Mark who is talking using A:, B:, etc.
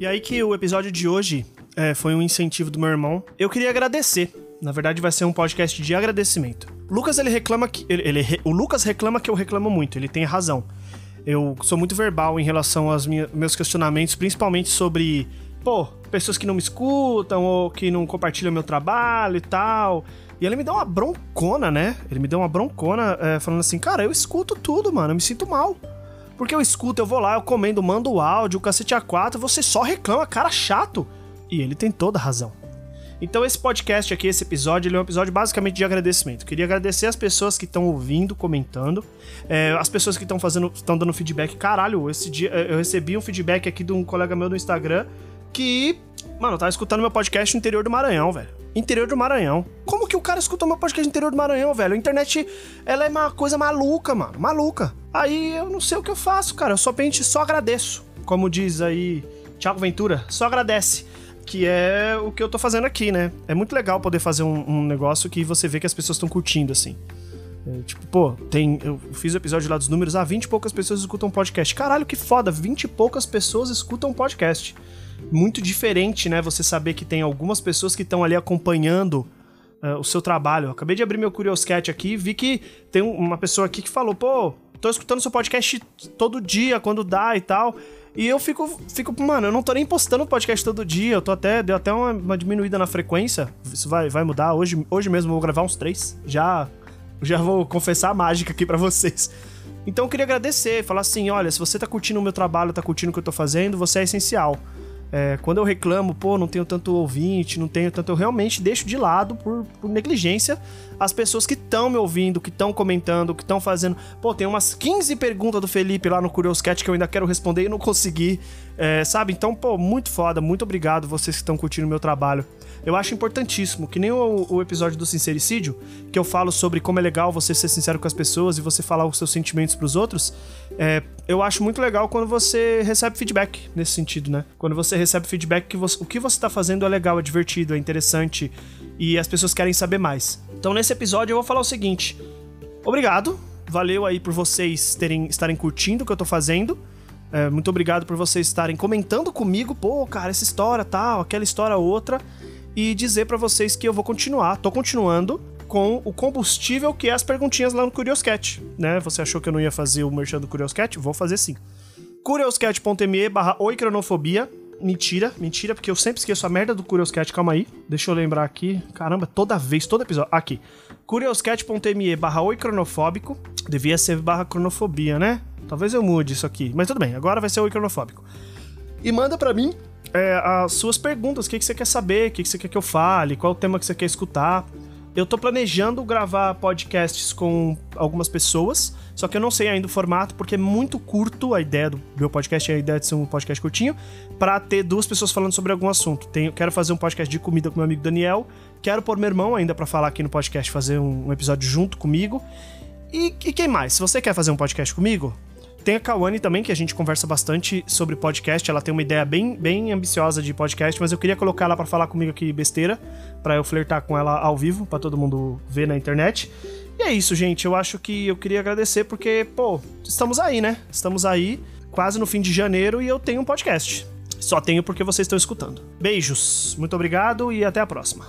A: E aí que o episódio de hoje é, foi um incentivo do meu irmão. Eu queria agradecer. Na verdade, vai ser um podcast de agradecimento. O Lucas, ele reclama que. Ele, ele, o Lucas reclama que eu reclamo muito, ele tem razão. Eu sou muito verbal em relação aos meus questionamentos, principalmente sobre, pô, pessoas que não me escutam ou que não compartilham meu trabalho e tal. E ele me deu uma broncona, né? Ele me deu uma broncona é, falando assim: Cara, eu escuto tudo, mano, eu me sinto mal. Porque eu escuto, eu vou lá, eu comendo, mando o áudio, o cacete A4, você só reclama, cara chato. E ele tem toda a razão. Então esse podcast aqui, esse episódio, ele é um episódio basicamente de agradecimento. Queria agradecer as pessoas que estão ouvindo, comentando, é, as pessoas que estão fazendo, estão dando feedback. Caralho, esse dia eu recebi um feedback aqui de um colega meu no Instagram que, mano, tava escutando meu podcast no interior do Maranhão, velho. Interior do Maranhão. Como o cara escutou meu podcast interior do Maranhão, velho? A internet, ela é uma coisa maluca, mano. Maluca. Aí eu não sei o que eu faço, cara. Eu somente só agradeço. Como diz aí Thiago Ventura, só agradece. Que é o que eu tô fazendo aqui, né? É muito legal poder fazer um, um negócio que você vê que as pessoas estão curtindo, assim. É, tipo, pô, tem. Eu fiz o episódio lá dos números, ah, 20 e poucas pessoas escutam podcast. Caralho, que foda, 20 e poucas pessoas escutam podcast muito diferente, né? Você saber que tem algumas pessoas que estão ali acompanhando uh, o seu trabalho. Eu acabei de abrir meu Curioscat aqui e vi que tem uma pessoa aqui que falou, pô, tô escutando seu podcast todo dia, quando dá e tal. E eu fico, fico, mano, eu não tô nem postando podcast todo dia, eu tô até, deu até uma, uma diminuída na frequência. Isso vai, vai mudar. Hoje, hoje mesmo eu vou gravar uns três. Já, já vou confessar a mágica aqui para vocês. Então eu queria agradecer, falar assim: olha, se você tá curtindo o meu trabalho, tá curtindo o que eu tô fazendo, você é essencial. É, quando eu reclamo, pô, não tenho tanto ouvinte, não tenho tanto. Eu realmente deixo de lado por, por negligência as pessoas que estão me ouvindo, que estão comentando, que estão fazendo. Pô, tem umas 15 perguntas do Felipe lá no Curioscat que eu ainda quero responder e não consegui, é, sabe? Então, pô, muito foda, muito obrigado vocês que estão curtindo o meu trabalho. Eu acho importantíssimo, que nem o, o, episódio do sincericídio, que eu falo sobre como é legal você ser sincero com as pessoas e você falar os seus sentimentos pros outros. É, eu acho muito legal quando você recebe feedback nesse sentido, né? Quando você recebe feedback que você, o que você tá fazendo é legal, é divertido, é interessante e as pessoas querem saber mais. Então nesse episódio eu vou falar o seguinte: obrigado, valeu aí por vocês terem, estarem curtindo o que eu tô fazendo. É, muito obrigado por vocês estarem comentando comigo, pô, cara, essa história tal, aquela história outra e dizer para vocês que eu vou continuar, tô continuando com o combustível que é as perguntinhas lá no Curioscat, né? Você achou que eu não ia fazer o merchan do Curioscat? Vou fazer sim. curioscat.me barra oicronofobia Mentira, mentira, porque eu sempre esqueço a merda do Curioscat. Calma aí. Deixa eu lembrar aqui. Caramba, toda vez, todo episódio. Aqui. curioscat.me barra oicronofóbico. Devia ser barra cronofobia, né? Talvez eu mude isso aqui. Mas tudo bem, agora vai ser oicronofóbico. E manda para mim é, as suas perguntas. O que, que você quer saber? O que, que você quer que eu fale? Qual o tema que você quer escutar? Eu tô planejando gravar podcasts com algumas pessoas, só que eu não sei ainda o formato, porque é muito curto a ideia do meu podcast, é a ideia de ser um podcast curtinho, para ter duas pessoas falando sobre algum assunto. Tenho, quero fazer um podcast de comida com meu amigo Daniel, quero pôr meu irmão ainda para falar aqui no podcast, fazer um, um episódio junto comigo. E, e, quem mais? Se você quer fazer um podcast comigo, tem a Kawane também, que a gente conversa bastante sobre podcast. Ela tem uma ideia bem, bem ambiciosa de podcast, mas eu queria colocar ela para falar comigo aqui besteira, para eu flertar com ela ao vivo, para todo mundo ver na internet. E é isso, gente. Eu acho que eu queria agradecer porque, pô, estamos aí, né? Estamos aí, quase no fim de janeiro, e eu tenho um podcast. Só tenho porque vocês estão escutando. Beijos, muito obrigado e até a próxima.